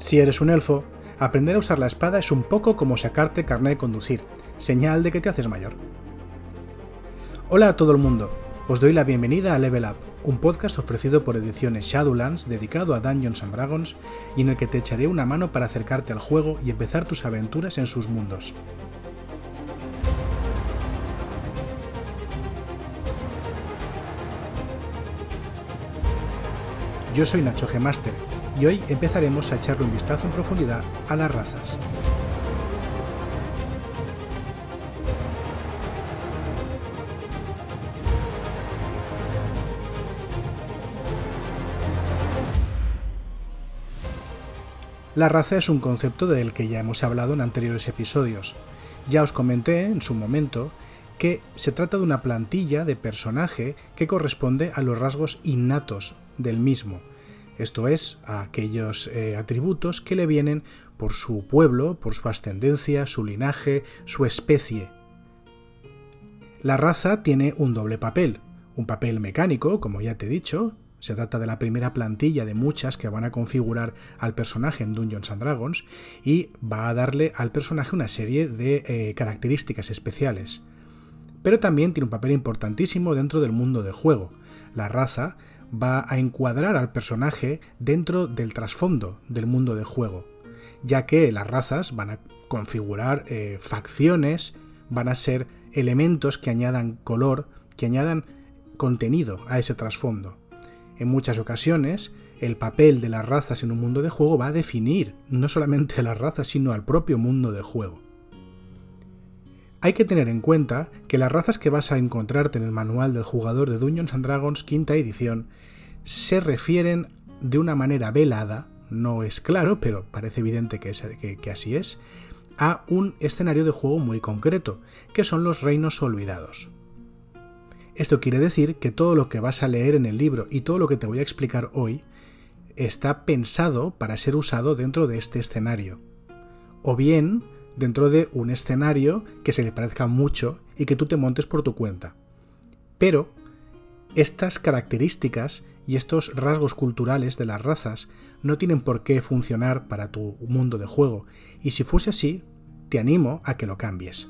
Si eres un elfo, aprender a usar la espada es un poco como sacarte carnet de conducir, señal de que te haces mayor. Hola a todo el mundo, os doy la bienvenida a Level Up, un podcast ofrecido por ediciones Shadowlands dedicado a Dungeons and Dragons y en el que te echaré una mano para acercarte al juego y empezar tus aventuras en sus mundos. Yo soy Nacho G. Master y hoy empezaremos a echarle un vistazo en profundidad a las razas. La raza es un concepto del que ya hemos hablado en anteriores episodios. Ya os comenté en su momento que se trata de una plantilla de personaje que corresponde a los rasgos innatos del mismo, esto es, a aquellos eh, atributos que le vienen por su pueblo, por su ascendencia, su linaje, su especie. La raza tiene un doble papel, un papel mecánico, como ya te he dicho, se trata de la primera plantilla de muchas que van a configurar al personaje en Dungeons and Dragons y va a darle al personaje una serie de eh, características especiales. Pero también tiene un papel importantísimo dentro del mundo de juego. La raza va a encuadrar al personaje dentro del trasfondo del mundo de juego, ya que las razas van a configurar eh, facciones, van a ser elementos que añadan color, que añadan contenido a ese trasfondo. En muchas ocasiones, el papel de las razas en un mundo de juego va a definir no solamente a las razas, sino al propio mundo de juego. Hay que tener en cuenta que las razas que vas a encontrarte en el manual del jugador de Dungeons and Dragons quinta edición se refieren de una manera velada, no es claro, pero parece evidente que, que así es, a un escenario de juego muy concreto, que son los reinos olvidados. Esto quiere decir que todo lo que vas a leer en el libro y todo lo que te voy a explicar hoy está pensado para ser usado dentro de este escenario. O bien dentro de un escenario que se le parezca mucho y que tú te montes por tu cuenta. Pero estas características y estos rasgos culturales de las razas no tienen por qué funcionar para tu mundo de juego, y si fuese así, te animo a que lo cambies.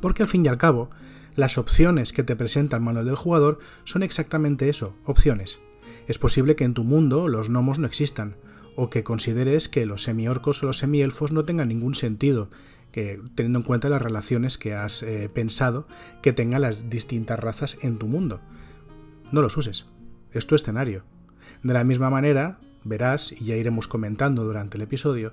Porque al fin y al cabo, las opciones que te presenta el manual del jugador son exactamente eso, opciones. Es posible que en tu mundo los gnomos no existan, o que consideres que los semiorcos o los semielfos no tengan ningún sentido, que teniendo en cuenta las relaciones que has eh, pensado que tengan las distintas razas en tu mundo. No los uses, es tu escenario. De la misma manera, verás, y ya iremos comentando durante el episodio,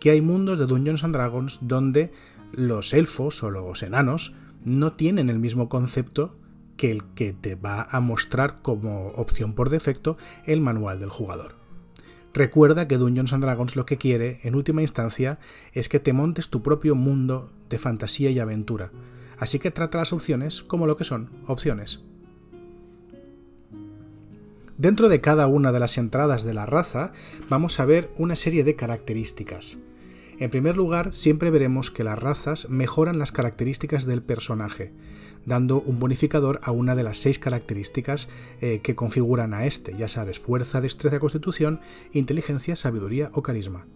que hay mundos de Dungeons and Dragons donde los elfos o los enanos no tienen el mismo concepto que el que te va a mostrar como opción por defecto el manual del jugador. Recuerda que Dungeons and Dragons lo que quiere, en última instancia, es que te montes tu propio mundo de fantasía y aventura, así que trata las opciones como lo que son, opciones. Dentro de cada una de las entradas de la raza vamos a ver una serie de características. En primer lugar, siempre veremos que las razas mejoran las características del personaje, dando un bonificador a una de las seis características eh, que configuran a este, ya sabes, fuerza, destreza, constitución, inteligencia, sabiduría o carisma.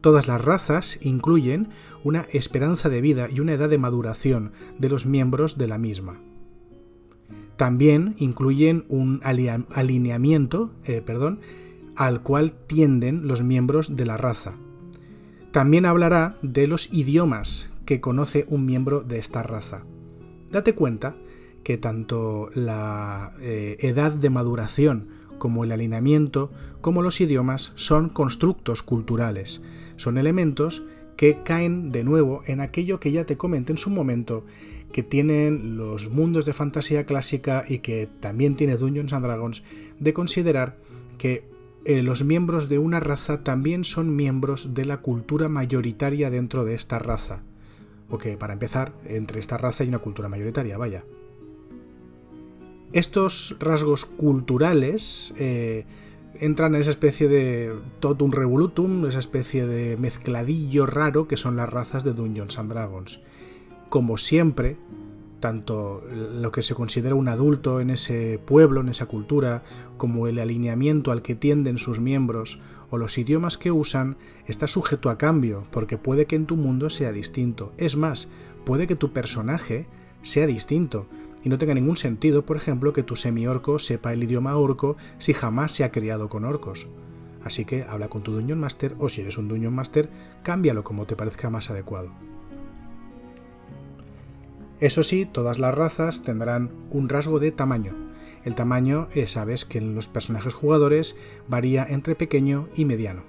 Todas las razas incluyen una esperanza de vida y una edad de maduración de los miembros de la misma. También incluyen un alineamiento eh, perdón, al cual tienden los miembros de la raza. También hablará de los idiomas que conoce un miembro de esta raza date cuenta que tanto la eh, edad de maduración como el alineamiento, como los idiomas, son constructos culturales, son elementos que caen de nuevo en aquello que ya te comenté en su momento, que tienen los mundos de fantasía clásica y que también tiene Dungeons and Dragons, de considerar que eh, los miembros de una raza también son miembros de la cultura mayoritaria dentro de esta raza. Porque, para empezar, entre esta raza hay una cultura mayoritaria, vaya. Estos rasgos culturales eh, entran en esa especie de totum revolutum, esa especie de mezcladillo raro que son las razas de Dungeons and Dragons. Como siempre, tanto lo que se considera un adulto en ese pueblo, en esa cultura, como el alineamiento al que tienden sus miembros o los idiomas que usan, está sujeto a cambio, porque puede que en tu mundo sea distinto. Es más, puede que tu personaje sea distinto, y no tenga ningún sentido, por ejemplo, que tu semi-orco sepa el idioma orco si jamás se ha criado con orcos. Así que habla con tu Dungeon Master o si eres un Dungeon Master, cámbialo como te parezca más adecuado. Eso sí, todas las razas tendrán un rasgo de tamaño. El tamaño, eh, sabes que en los personajes jugadores varía entre pequeño y mediano.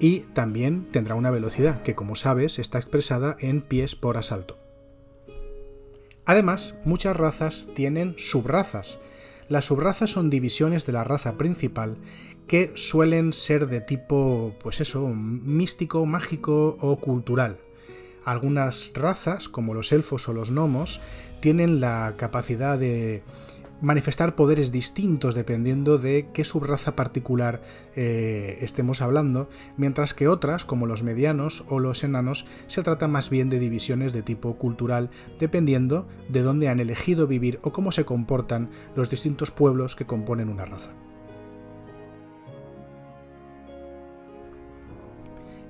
Y también tendrá una velocidad, que como sabes está expresada en pies por asalto. Además, muchas razas tienen subrazas. Las subrazas son divisiones de la raza principal que suelen ser de tipo, pues eso, místico, mágico o cultural. Algunas razas, como los elfos o los gnomos, tienen la capacidad de manifestar poderes distintos dependiendo de qué subraza particular eh, estemos hablando, mientras que otras, como los medianos o los enanos, se trata más bien de divisiones de tipo cultural, dependiendo de dónde han elegido vivir o cómo se comportan los distintos pueblos que componen una raza.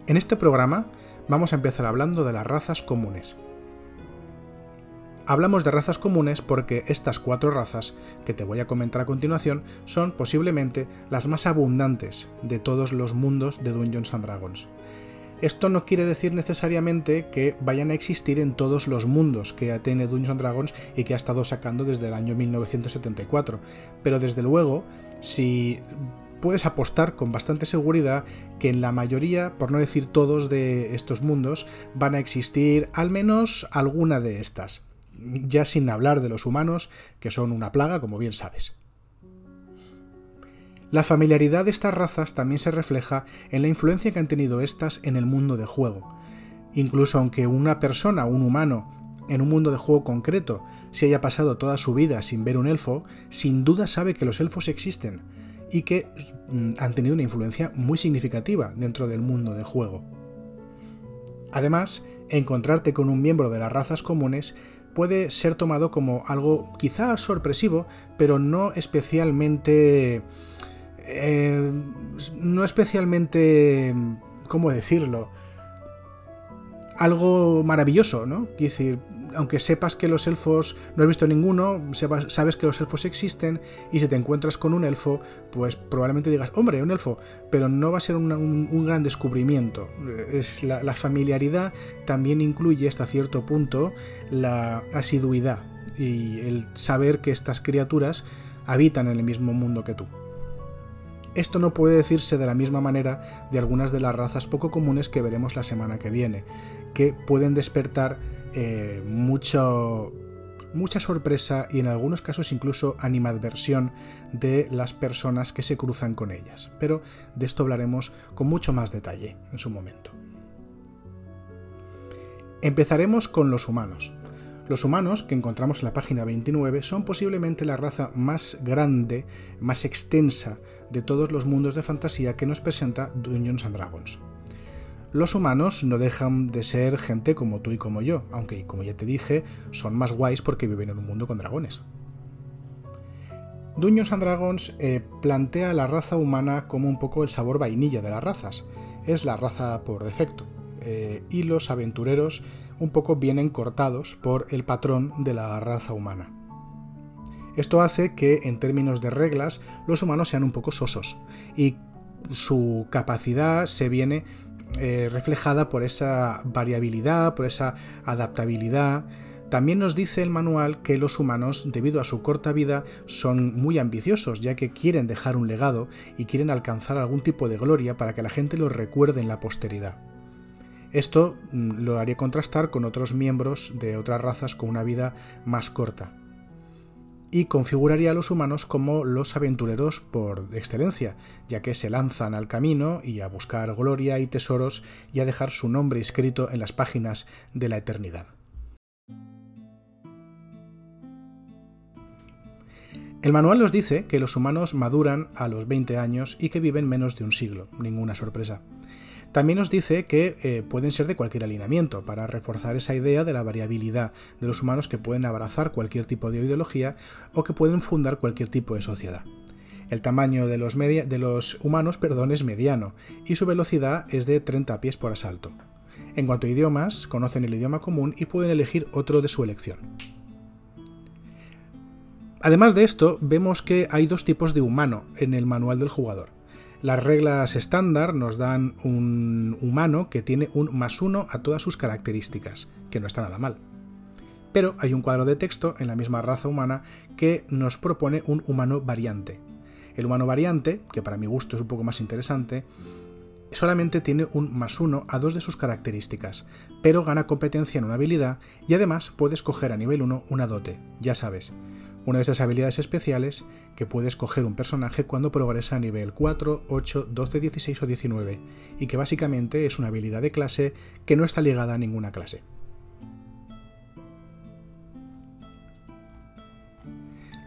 En este programa vamos a empezar hablando de las razas comunes. Hablamos de razas comunes porque estas cuatro razas que te voy a comentar a continuación son posiblemente las más abundantes de todos los mundos de Dungeons and Dragons. Esto no quiere decir necesariamente que vayan a existir en todos los mundos que tiene Dungeons and Dragons y que ha estado sacando desde el año 1974, pero desde luego, si puedes apostar con bastante seguridad que en la mayoría, por no decir todos de estos mundos, van a existir al menos alguna de estas, ya sin hablar de los humanos, que son una plaga, como bien sabes. La familiaridad de estas razas también se refleja en la influencia que han tenido estas en el mundo de juego. Incluso aunque una persona, un humano, en un mundo de juego concreto, se haya pasado toda su vida sin ver un elfo, sin duda sabe que los elfos existen, y que mm, han tenido una influencia muy significativa dentro del mundo del juego. Además, encontrarte con un miembro de las razas comunes puede ser tomado como algo quizás sorpresivo, pero no especialmente... Eh, no especialmente... ¿Cómo decirlo? Algo maravilloso, ¿no? Quiero decir, aunque sepas que los elfos, no has visto ninguno, sabes que los elfos existen y si te encuentras con un elfo, pues probablemente digas, hombre, un elfo, pero no va a ser un, gran descubrimiento. Es la, familiaridad también incluye hasta cierto punto la asiduidad y el saber que estas criaturas habitan en el mismo mundo que tú. Esto no puede decirse de la misma manera de algunas de las razas poco comunes que veremos la semana que viene, que pueden despertar eh, mucho, mucha sorpresa y en algunos casos incluso animadversión de las personas que se cruzan con ellas. Pero de esto hablaremos con mucho más detalle en su momento. Empezaremos con los humanos. Los humanos, que encontramos en la página 29, son posiblemente la raza más grande, más extensa de todos los mundos de fantasía que nos presenta Dungeons and Dragons. Los humanos no dejan de ser gente como tú y como yo, aunque, como ya te dije, son más guays porque viven en un mundo con dragones. Dungeons and Dragons eh, plantea la raza humana como un poco el sabor vainilla de las razas. Es la raza por defecto. Eh, y los aventureros un poco vienen cortados por el patrón de la raza humana. Esto hace que, en términos de reglas, los humanos sean un poco sosos y su capacidad se viene eh, reflejada por esa variabilidad, por esa adaptabilidad. También nos dice el manual que los humanos, debido a su corta vida, son muy ambiciosos, ya que quieren dejar un legado y quieren alcanzar algún tipo de gloria para que la gente los recuerde en la posteridad. Esto mm, lo haría contrastar con otros miembros de otras razas con una vida más corta y configuraría a los humanos como los aventureros por excelencia, ya que se lanzan al camino y a buscar gloria y tesoros y a dejar su nombre escrito en las páginas de la eternidad. El manual nos dice que los humanos maduran a los 20 años y que viven menos de un siglo, ninguna sorpresa. También nos dice que eh, pueden ser de cualquier alineamiento, para reforzar esa idea de la variabilidad de los humanos que pueden abrazar cualquier tipo de ideología o que pueden fundar cualquier tipo de sociedad. El tamaño de los, humanos es mediano y su velocidad es de 30 pies por asalto. En cuanto a idiomas, conocen el idioma común y pueden elegir otro de su elección. Además de esto, vemos que hay dos tipos de humano en el manual del jugador. Las reglas estándar nos dan un humano que tiene un más uno a todas sus características, que no está nada mal. Pero hay un cuadro de texto en la misma raza humana que nos propone un humano variante. El humano variante, que para mi gusto es un poco más interesante, solamente tiene un más uno a dos de sus características, pero gana competencia en una habilidad y además puede escoger a nivel 1 una dote, ya sabes, una de esas habilidades especiales que puede escoger un personaje cuando progresa a nivel 4, 8, 12, 16 o 19, y que básicamente es una habilidad de clase que no está ligada a ninguna clase.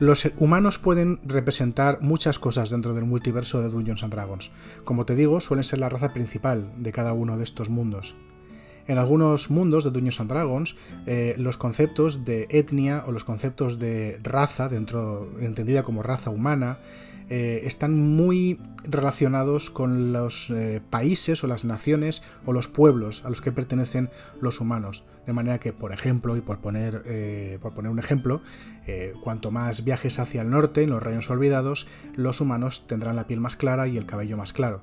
Los humanos pueden representar muchas cosas dentro del multiverso de Dungeons and Dragons. Como te digo, suelen ser la raza principal de cada uno de estos mundos. En algunos mundos de Dungeons and Dragons, eh, los conceptos de etnia o los conceptos de raza, entendida como raza humana, eh, están muy relacionados con los eh, países o las naciones o los pueblos a los que pertenecen los humanos. De manera que, por ejemplo, y por poner, por poner un ejemplo, cuanto más viajes hacia el norte, en los reinos olvidados, los humanos tendrán la piel más clara y el cabello más claro.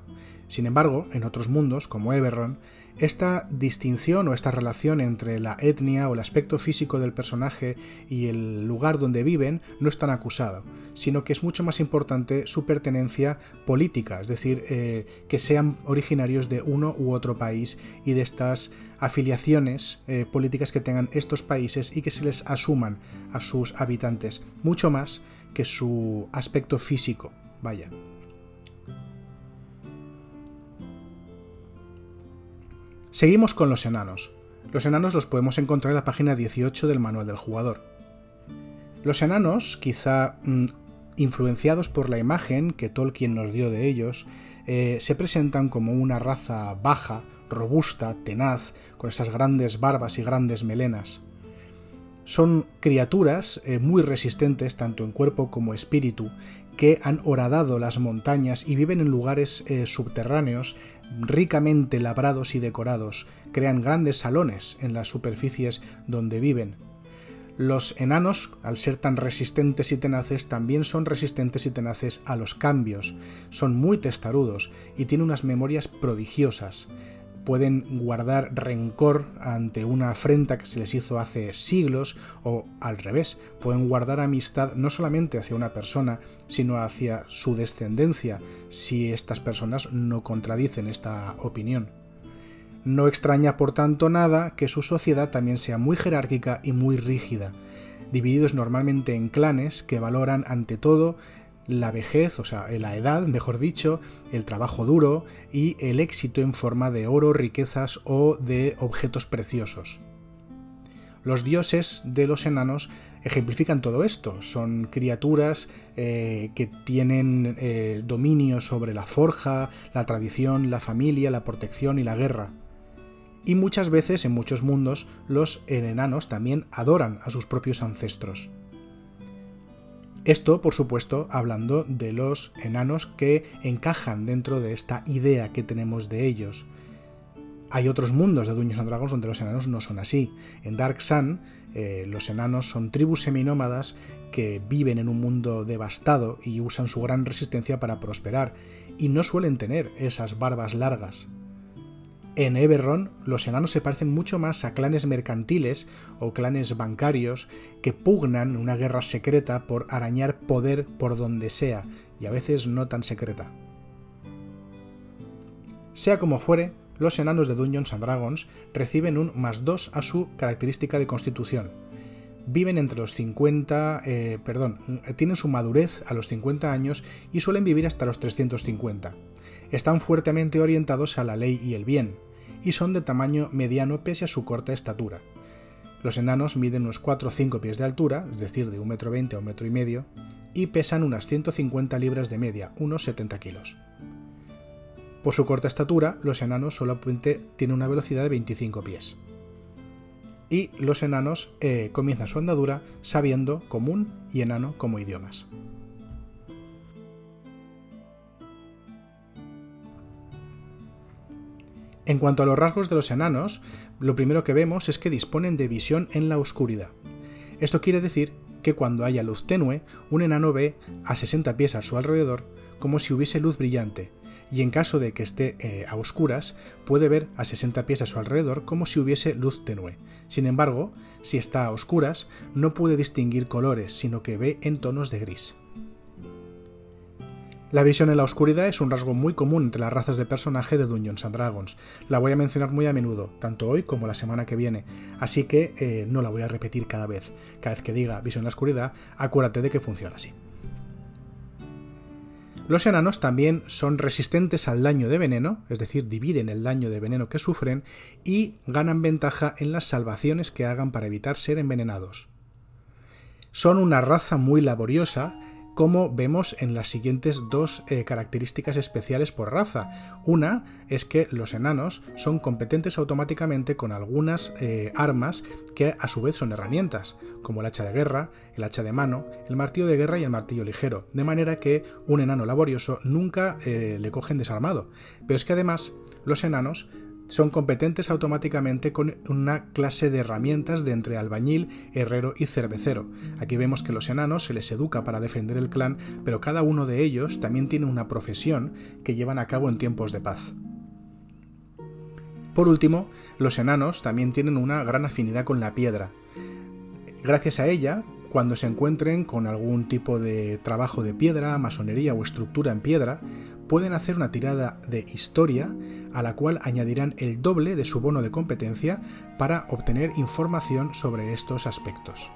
Sin embargo, en otros mundos, como Eberron, esta distinción o esta relación entre la etnia o el aspecto físico del personaje y el lugar donde viven no es tan acusado, sino que es mucho más importante su pertenencia política, es decir, eh, que sean originarios de uno u otro país y de estas afiliaciones eh, políticas que tengan estos países y que se les asuman a sus habitantes, mucho más que su aspecto físico. Vaya. Seguimos con los enanos. Los enanos los podemos encontrar en la página 18 del manual del jugador. Los enanos, quizá mm, influenciados por la imagen que Tolkien nos dio de ellos, eh, se presentan como una raza baja, robusta, tenaz, con esas grandes barbas y grandes melenas. Son criaturas eh, muy resistentes tanto en cuerpo como espíritu, que han horadado las montañas y viven en lugares eh, subterráneos ricamente labrados y decorados, crean grandes salones en las superficies donde viven. Los enanos, al ser tan resistentes y tenaces, también son resistentes y tenaces a los cambios, son muy testarudos y tienen unas memorias prodigiosas pueden guardar rencor ante una afrenta que se les hizo hace siglos o al revés, pueden guardar amistad no solamente hacia una persona, sino hacia su descendencia, si estas personas no contradicen esta opinión. No extraña por tanto nada que su sociedad también sea muy jerárquica y muy rígida, divididos normalmente en clanes que valoran ante todo la vejez, o sea, la edad, mejor dicho, el trabajo duro y el éxito en forma de oro, riquezas o de objetos preciosos. Los dioses de los enanos ejemplifican todo esto. Son criaturas eh, que tienen eh, dominio sobre la forja, la tradición, la familia, la protección y la guerra. Y muchas veces en muchos mundos los enanos también adoran a sus propios ancestros. Esto, por supuesto, hablando de los enanos que encajan dentro de esta idea que tenemos de ellos. Hay otros mundos de Dungeons and Dragons donde los enanos no son así. En Dark Sun, eh, los enanos son tribus seminómadas que viven en un mundo devastado y usan su gran resistencia para prosperar, y no suelen tener esas barbas largas. En Eberron, los enanos se parecen mucho más a clanes mercantiles o clanes bancarios que pugnan una guerra secreta por arañar poder por donde sea, y a veces no tan secreta. Sea como fuere, los enanos de Dungeons and Dragons reciben un más 2 a su característica de constitución. Viven entre los 50, eh, perdón, tienen su madurez a los 50 años y suelen vivir hasta los 350 están fuertemente orientados a la ley y el bien, y son de tamaño mediano pese a su corta estatura. Los enanos miden unos 4 o 5 pies de altura, es decir, de 1,20 m a 1,5 m, y pesan unas 150 libras de media, unos 70 kilos. Por su corta estatura, los enanos solamente tienen una velocidad de 25 pies. Y los enanos eh, comienzan su andadura sabiendo común y enano como idiomas. En cuanto a los rasgos de los enanos, lo primero que vemos es que disponen de visión en la oscuridad. Esto quiere decir que cuando haya luz tenue, un enano ve a 60 pies a su alrededor como si hubiese luz brillante, y en caso de que esté eh, a oscuras, puede ver a 60 pies a su alrededor como si hubiese luz tenue. Sin embargo, si está a oscuras, no puede distinguir colores, sino que ve en tonos de gris. La visión en la oscuridad es un rasgo muy común entre las razas de personaje de Dungeons and Dragons. La voy a mencionar muy a menudo, tanto hoy como la semana que viene, así que eh, no la voy a repetir cada vez. Cada vez que diga visión en la oscuridad, acuérdate de que funciona así. Los enanos también son resistentes al daño de veneno, es decir, dividen el daño de veneno que sufren y ganan ventaja en las salvaciones que hagan para evitar ser envenenados. Son una raza muy laboriosa como vemos en las siguientes dos eh, características especiales por raza. Una es que los enanos son competentes automáticamente con algunas eh, armas que a su vez son herramientas, como el hacha de guerra, el hacha de mano, el martillo de guerra y el martillo ligero, de manera que un enano laborioso nunca eh, le cogen desarmado. Pero es que además los enanos son competentes automáticamente con una clase de herramientas de entre albañil, herrero y cervecero. Aquí vemos que los enanos se les educa para defender el clan, pero cada uno de ellos también tiene una profesión que llevan a cabo en tiempos de paz. Por último, los enanos también tienen una gran afinidad con la piedra. Gracias a ella, cuando se encuentren con algún tipo de trabajo de piedra, masonería o estructura en piedra, pueden hacer una tirada de historia a la cual añadirán el doble de su bono de competencia para obtener información sobre estos aspectos.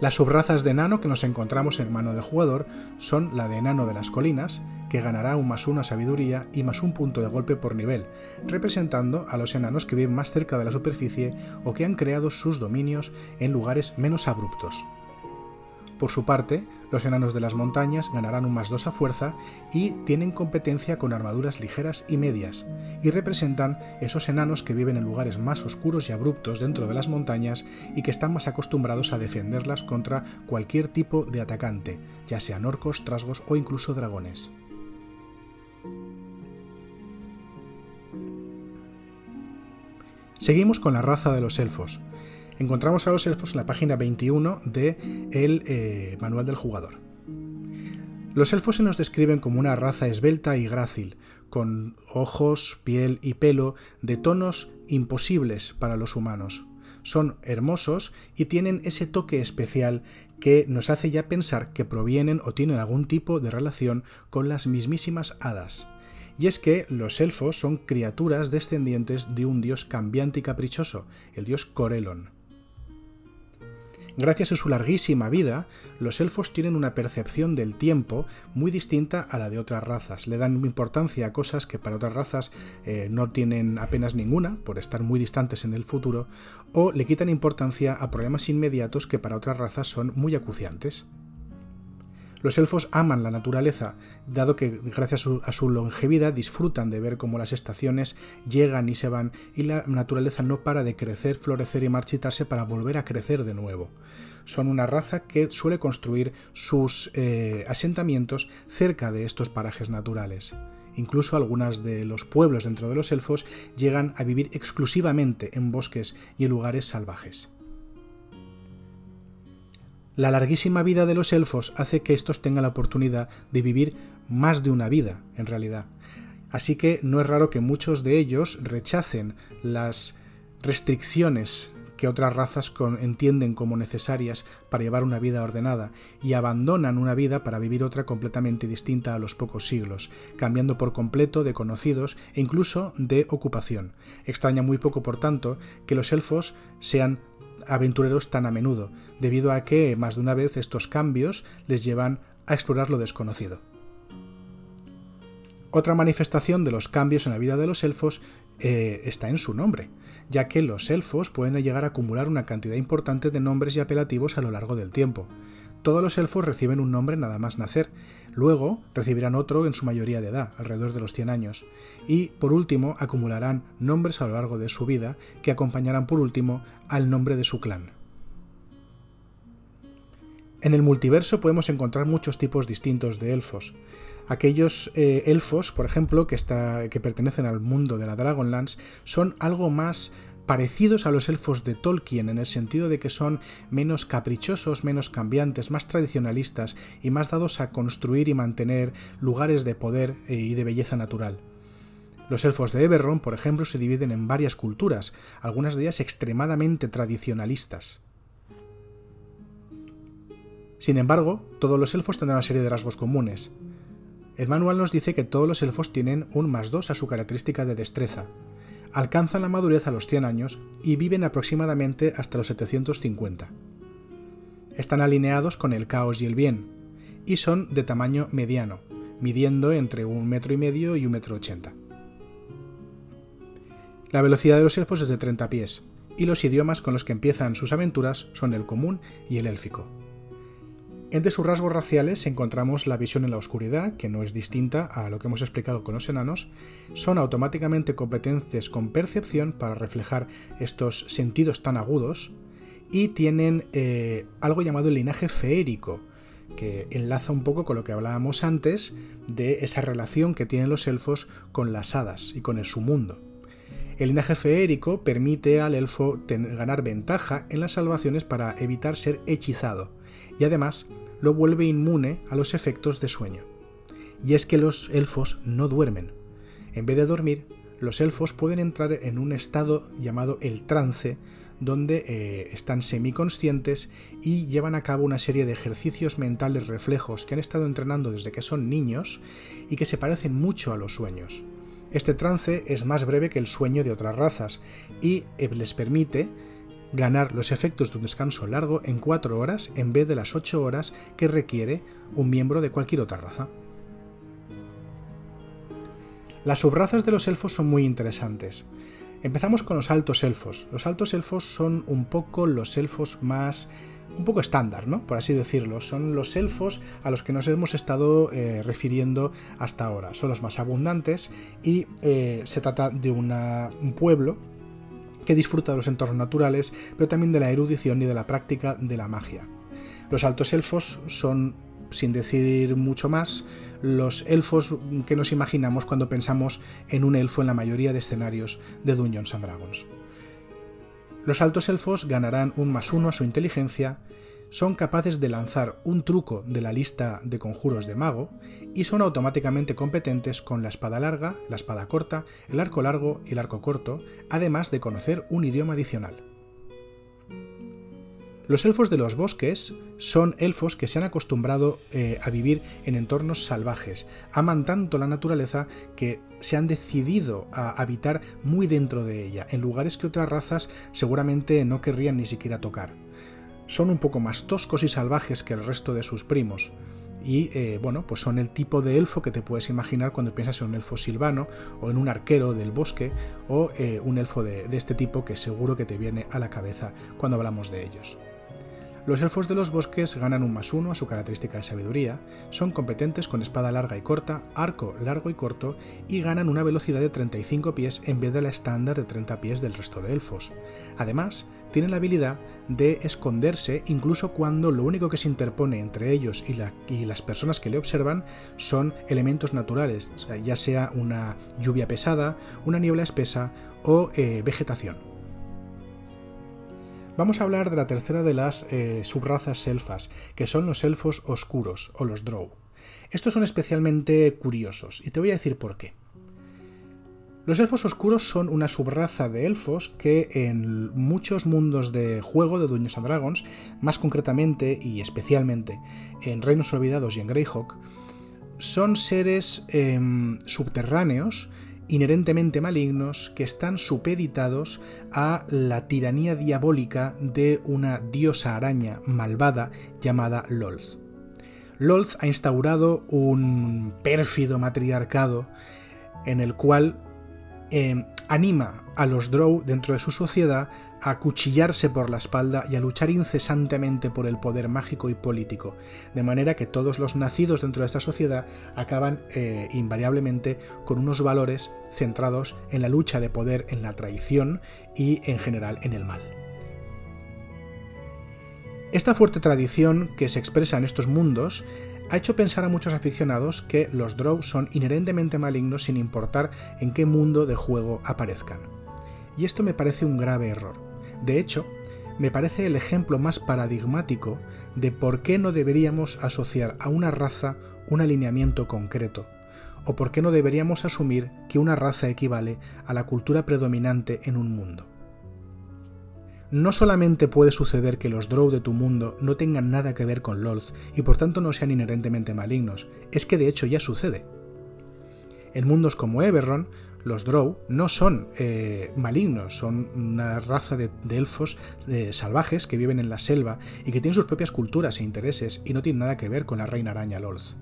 Las subrazas de enano que nos encontramos en mano del jugador son la de enano de las colinas, que ganará un más uno a sabiduría y más un punto de golpe por nivel, representando a los enanos que viven más cerca de la superficie o que han creado sus dominios en lugares menos abruptos. Por su parte, los enanos de las montañas ganarán un más 2 a fuerza y tienen competencia con armaduras ligeras y medias, y representan esos enanos que viven en lugares más oscuros y abruptos dentro de las montañas y que están más acostumbrados a defenderlas contra cualquier tipo de atacante, ya sean orcos, trasgos o incluso dragones. Seguimos con la raza de los elfos, encontramos a los elfos en la página 21 del de eh, manual del jugador. Los elfos se nos describen como una raza esbelta y grácil, con ojos, piel y pelo de tonos imposibles para los humanos. Son hermosos y tienen ese toque especial que nos hace ya pensar que provienen o tienen algún tipo de relación con las mismísimas hadas. Y es que los elfos son criaturas descendientes de un dios cambiante y caprichoso, el dios Corelon. Gracias a su larguísima vida, los elfos tienen una percepción del tiempo muy distinta a la de otras razas. Le dan importancia a cosas que para otras razas eh, no tienen apenas ninguna, por estar muy distantes en el futuro, o le quitan importancia a problemas inmediatos que para otras razas son muy acuciantes. Los elfos aman la naturaleza, dado que gracias a su, longevidad disfrutan de ver cómo las estaciones llegan y se van y la naturaleza no para de crecer, florecer y marchitarse para volver a crecer de nuevo. Son una raza que suele construir sus eh, asentamientos cerca de estos parajes naturales. Incluso algunos de los pueblos dentro de los elfos llegan a vivir exclusivamente en bosques y en lugares salvajes. La larguísima vida de los elfos hace que estos tengan la oportunidad de vivir más de una vida, en realidad. Así que no es raro que muchos de ellos rechacen las restricciones que otras razas entienden como necesarias para llevar una vida ordenada y abandonan una vida para vivir otra completamente distinta a los pocos siglos, cambiando por completo de conocidos e incluso de ocupación. Extraña muy poco, por tanto, que los elfos sean aventureros tan a menudo, debido a que más de una vez estos cambios les llevan a explorar lo desconocido. Otra manifestación de los cambios en la vida de los elfos eh, está en su nombre, ya que los elfos pueden llegar a acumular una cantidad importante de nombres y apelativos a lo largo del tiempo. Todos los elfos reciben un nombre nada más nacer, luego recibirán otro en su mayoría de edad, alrededor de los 100 años, y por último acumularán nombres a lo largo de su vida que acompañarán por último al nombre de su clan. En el multiverso podemos encontrar muchos tipos distintos de elfos. Aquellos eh, elfos, por ejemplo, que, que pertenecen al mundo de la Dragonlance, son algo más parecidos a los elfos de Tolkien en el sentido de que son menos caprichosos, menos cambiantes, más tradicionalistas y más dados a construir y mantener lugares de poder eh, y de belleza natural. Los elfos de Eberron, por ejemplo, se dividen en varias culturas, algunas de ellas extremadamente tradicionalistas. Sin embargo, todos los elfos tendrán una serie de rasgos comunes. El manual nos dice que todos los elfos tienen un más 2 a su característica de destreza, alcanzan la madurez a los 100 años y viven aproximadamente hasta los 750. Están alineados con el caos y el bien, y son de tamaño mediano, midiendo entre un metro y medio y un metro ochenta. La velocidad de los elfos es de 30 pies, y los idiomas con los que empiezan sus aventuras son el común y el élfico. Entre sus rasgos raciales encontramos la visión en la oscuridad, que no es distinta a lo que hemos explicado con los enanos. Son automáticamente competentes con percepción para reflejar estos sentidos tan agudos. Y tienen eh, algo llamado el linaje feérico, que enlaza un poco con lo que hablábamos antes de esa relación que tienen los elfos con las hadas y con el su mundo. El linaje feérico permite al elfo ganar ventaja en las salvaciones para evitar ser hechizado y además lo vuelve inmune a los efectos de sueño. Y es que los elfos no duermen. En vez de dormir, los elfos pueden entrar en un estado llamado el trance, donde eh, están semiconscientes y llevan a cabo una serie de ejercicios mentales reflejos que han estado entrenando desde que son niños y que se parecen mucho a los sueños. Este trance es más breve que el sueño de otras razas y eh, les permite ganar los efectos de un descanso largo en 4 horas en vez de las 8 horas que requiere un miembro de cualquier otra raza. Las subrazas de los elfos son muy interesantes. Empezamos con los altos elfos. Los altos elfos son un poco los elfos más un poco estándar, ¿no? Por así decirlo. Son los elfos a los que nos hemos estado eh, refiriendo hasta ahora. Son los más abundantes y eh, se trata de un pueblo que disfruta de los entornos naturales, pero también de la erudición y de la práctica de la magia. Los altos elfos son, sin decir mucho más, los elfos que nos imaginamos cuando pensamos en un elfo en la mayoría de escenarios de Dungeons and Dragons. Los altos elfos ganarán un más uno a su inteligencia, son capaces de lanzar un truco de la lista de conjuros de mago y son automáticamente competentes con la espada larga, la espada corta, el arco largo y el arco corto, además de conocer un idioma adicional. Los elfos de los bosques son elfos que se han acostumbrado eh, a vivir en entornos salvajes, aman tanto la naturaleza que se han decidido a habitar muy dentro de ella, en lugares que otras razas seguramente no querrían ni siquiera tocar son un poco más toscos y salvajes que el resto de sus primos. Y eh, bueno, pues son el tipo de elfo que te puedes imaginar cuando piensas en un elfo silvano o en un arquero del bosque o eh, un elfo de este tipo que seguro que te viene a la cabeza cuando hablamos de ellos. Los elfos de los bosques ganan un más uno a su característica de sabiduría, son competentes con espada larga y corta, arco largo y corto y ganan una velocidad de 35 pies en vez de la estándar de 30 pies del resto de elfos. Además, tienen la habilidad de esconderse incluso cuando lo único que se interpone entre ellos y, las personas que le observan son elementos naturales, ya sea una lluvia pesada, una niebla espesa o eh, vegetación. Vamos a hablar de la tercera de las eh, subrazas elfas, que son los elfos oscuros o los drow. Estos son especialmente curiosos y te voy a decir por qué. Los elfos oscuros son una subraza de elfos que en muchos mundos de juego de Dungeons and Dragons, más concretamente y especialmente en Reinos Olvidados y en Greyhawk, son seres em, subterráneos inherentemente malignos que están supeditados a la tiranía diabólica de una diosa araña malvada llamada Lolth. Lolth ha instaurado un pérfido matriarcado en el cual eh, anima a los Drow dentro de su sociedad a cuchillarse por la espalda y a luchar incesantemente por el poder mágico y político, de manera que todos los nacidos dentro de esta sociedad acaban eh, invariablemente con unos valores centrados en la lucha de poder, en la traición y en general en el mal. Esta fuerte tradición que se expresa en estos mundos ha hecho pensar a muchos aficionados que los Drow son inherentemente malignos sin importar en qué mundo de juego aparezcan. Y esto me parece un grave error. De hecho, me parece el ejemplo más paradigmático de por qué no deberíamos asociar a una raza un alineamiento concreto, o por qué no deberíamos asumir que una raza equivale a la cultura predominante en un mundo. No solamente puede suceder que los Drow de tu mundo no tengan nada que ver con LOLs y por tanto no sean inherentemente malignos, es que de hecho ya sucede. En mundos como Eberron, los Drow no son eh, malignos, son una raza de, elfos eh, salvajes que viven en la selva y que tienen sus propias culturas e intereses y no tienen nada que ver con la reina araña Lolth.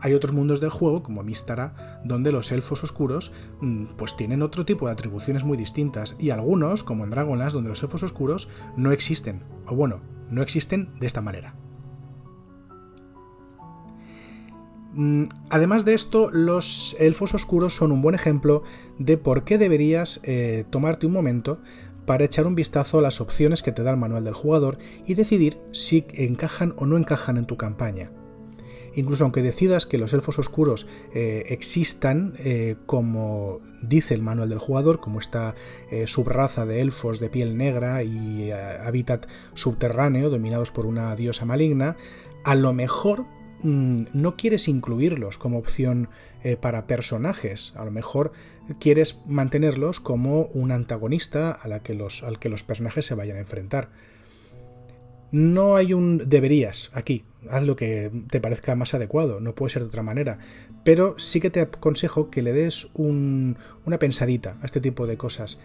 Hay otros mundos del juego, como Mistara, donde los elfos oscuros mm, pues tienen otro tipo de atribuciones muy distintas, y algunos, como en Dragonlance, donde los elfos oscuros no existen, o bueno, no existen de esta manera. Mm, además de esto, los elfos oscuros son un buen ejemplo de por qué deberías eh, tomarte un momento para echar un vistazo a las opciones que te da el manual del jugador y decidir si encajan o no encajan en tu campaña. Incluso aunque decidas que los elfos oscuros eh, existan eh, como dice el manual del jugador, como esta subraza de elfos de piel negra y hábitat subterráneo dominados por una diosa maligna, a lo mejor Mm, no quieres incluirlos como opción eh, para personajes, a lo mejor quieres mantenerlos como un antagonista a la que los, al que los personajes se vayan a enfrentar. No hay un deberías aquí, haz lo que te parezca más adecuado, no puede ser de otra manera, pero sí que te aconsejo que le des una pensadita a este tipo de cosas.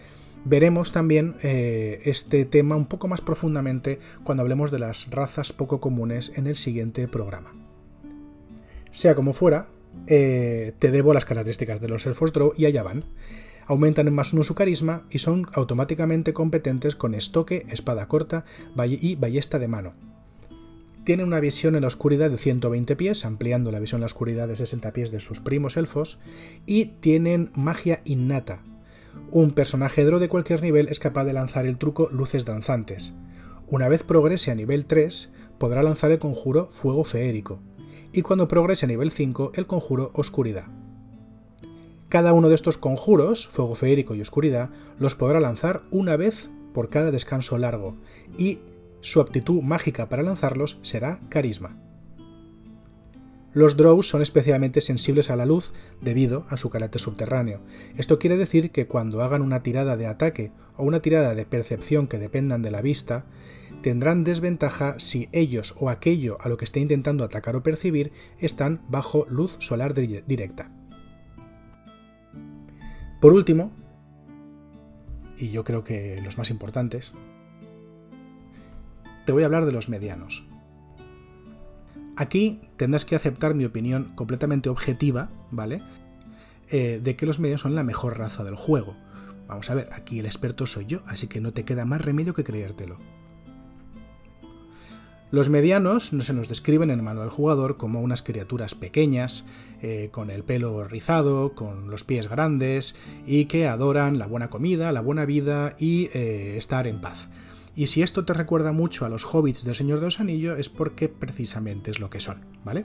Veremos también eh, este tema un poco más profundamente cuando hablemos de las razas poco comunes en el siguiente programa. Sea como fuera, eh, te debo las características de los elfos Drow y allá van. Aumentan en más uno su carisma y son automáticamente competentes con estoque, espada corta y ballesta de mano. Tienen una visión en la oscuridad de 120 pies, ampliando la visión en la oscuridad de 60 pies de sus primos elfos, y tienen magia innata. Un personaje Drow de cualquier nivel es capaz de lanzar el truco Luces Danzantes. Una vez progrese a nivel 3, podrá lanzar el conjuro Fuego Feérico, y cuando progrese a nivel 5 el conjuro Oscuridad. Cada uno de estos conjuros, Fuego Feérico y Oscuridad, los podrá lanzar una vez por cada descanso largo, y su aptitud mágica para lanzarlos será Carisma. Los Drows son especialmente sensibles a la luz debido a su carácter subterráneo. Esto quiere decir que cuando hagan una tirada de ataque o una tirada de percepción que dependan de la vista, tendrán desventaja si ellos o aquello a lo que esté intentando atacar o percibir están bajo luz solar directa. Por último, y yo creo que los más importantes, te voy a hablar de los medianos. Aquí tendrás que aceptar mi opinión completamente objetiva, ¿vale? Eh, de que los medianos son la mejor raza del juego. Vamos a ver, aquí el experto soy yo, así que no te queda más remedio que creértelo. Los medianos no se nos describen en el manual jugador como unas criaturas pequeñas, eh, con el pelo rizado, con los pies grandes y que adoran la buena comida, la buena vida y eh, estar en paz. Y si esto te recuerda mucho a los hobbits del Señor de los Anillos es porque precisamente es lo que son, ¿vale?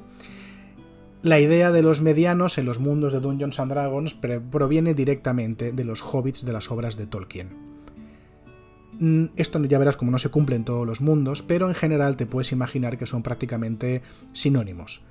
La idea de los medianos en los mundos de Dungeons and Dragons proviene directamente de los hobbits de las obras de Tolkien. Mm, esto ya verás como no se cumple en todos los mundos, pero en general te puedes imaginar que son prácticamente sinónimos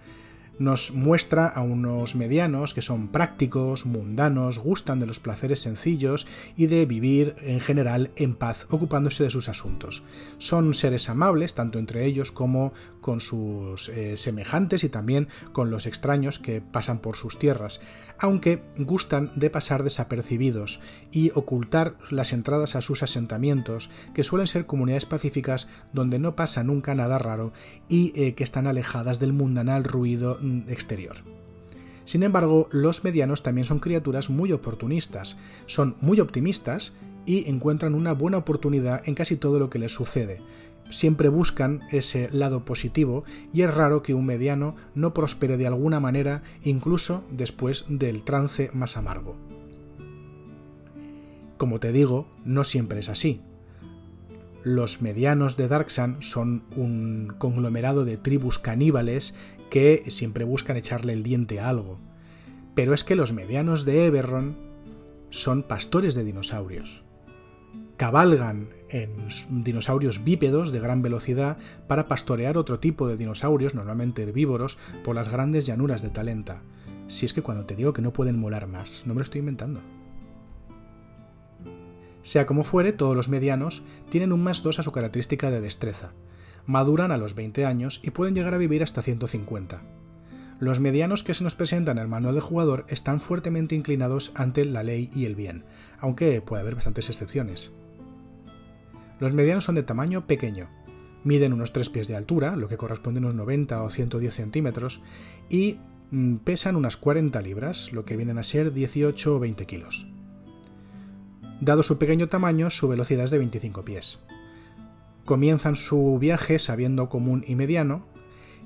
nos muestra a unos medianos que son prácticos, mundanos, gustan de los placeres sencillos y de vivir en general en paz, ocupándose de sus asuntos. Son seres amables, tanto entre ellos como con sus eh, semejantes y también con los extraños que pasan por sus tierras, aunque gustan de pasar desapercibidos y ocultar las entradas a sus asentamientos, que suelen ser comunidades pacíficas donde no pasa nunca nada raro y eh, que están alejadas del mundanal ruido exterior. Sin embargo, los medianos también son criaturas muy oportunistas, son muy optimistas y encuentran una buena oportunidad en casi todo lo que les sucede. Siempre buscan ese lado positivo y es raro que un mediano no prospere de alguna manera incluso después del trance más amargo. Como te digo, no siempre es así. Los medianos de Darksan son un conglomerado de tribus caníbales que siempre buscan echarle el diente a algo. Pero es que los medianos de Eberron son pastores de dinosaurios. Cabalgan en dinosaurios bípedos de gran velocidad para pastorear otro tipo de dinosaurios, normalmente herbívoros, por las grandes llanuras de Talenta. Si es que cuando te digo que no pueden molar más, no me lo estoy inventando. Sea como fuere, todos los medianos tienen un más 2 a su característica de destreza. Maduran a los 20 años y pueden llegar a vivir hasta 150. Los medianos que se nos presentan en el manual de jugador están fuertemente inclinados ante la ley y el bien, aunque puede haber bastantes excepciones. Los medianos son de tamaño pequeño, miden unos 3 pies de altura, lo que corresponde a unos 90 o 110 centímetros, y mm, pesan unas 40 libras, lo que vienen a ser 18 o 20 kilos. Dado su pequeño tamaño, su velocidad es de 25 pies. Comienzan su viaje sabiendo común y mediano,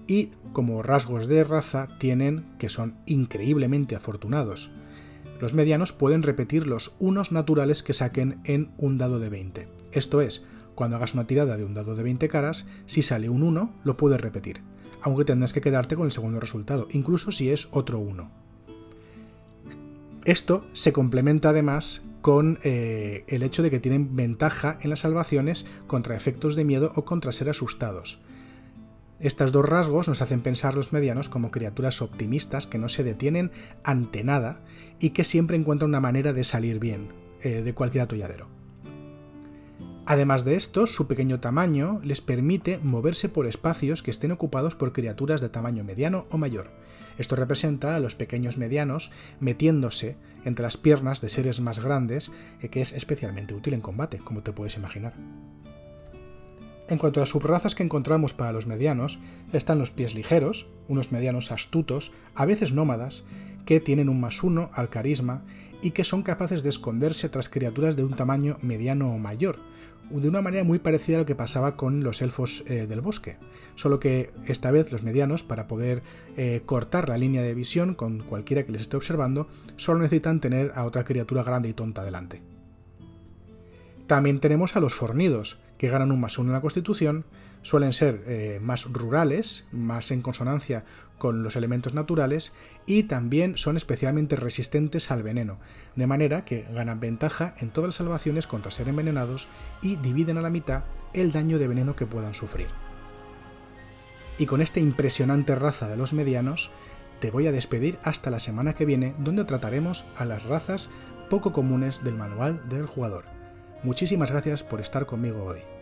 y como rasgos de raza tienen que son increíblemente afortunados. Los medianos pueden repetir los unos naturales que saquen en un dado de 20. Esto es, cuando hagas una tirada de un dado de 20 caras, si sale un 1, lo puedes repetir, aunque tendrás que quedarte con el segundo resultado, incluso si es otro 1. Esto se complementa además con eh, el hecho de que tienen ventaja en las salvaciones contra efectos de miedo o contra ser asustados. Estos dos rasgos nos hacen pensar los medianos como criaturas optimistas que no se detienen ante nada y que siempre encuentran una manera de salir bien eh, de cualquier atolladero. Además de esto, su pequeño tamaño les permite moverse por espacios que estén ocupados por criaturas de tamaño mediano o mayor. Esto representa a los pequeños medianos metiéndose entre las piernas de seres más grandes, eh, que es especialmente útil en combate, como te puedes imaginar. En cuanto a las subrazas que encontramos para los medianos, están los pies ligeros, unos medianos astutos, a veces nómadas, que tienen un más uno al carisma y que son capaces de esconderse tras criaturas de un tamaño mediano o mayor, de una manera muy parecida a lo que pasaba con los elfos eh, del bosque, solo que esta vez los medianos, para poder eh, cortar la línea de visión con cualquiera que les esté observando, solo necesitan tener a otra criatura grande y tonta delante. También tenemos a los fornidos, que ganan un más uno en la constitución, suelen ser eh, más rurales, más en consonancia con los elementos naturales y también son especialmente resistentes al veneno, de manera que ganan ventaja en todas las salvaciones contra ser envenenados y dividen a la mitad el daño de veneno que puedan sufrir. Y con esta impresionante raza de los medianos, te voy a despedir hasta la semana que viene, donde trataremos a las razas poco comunes del manual del jugador. Muchísimas gracias por estar conmigo hoy.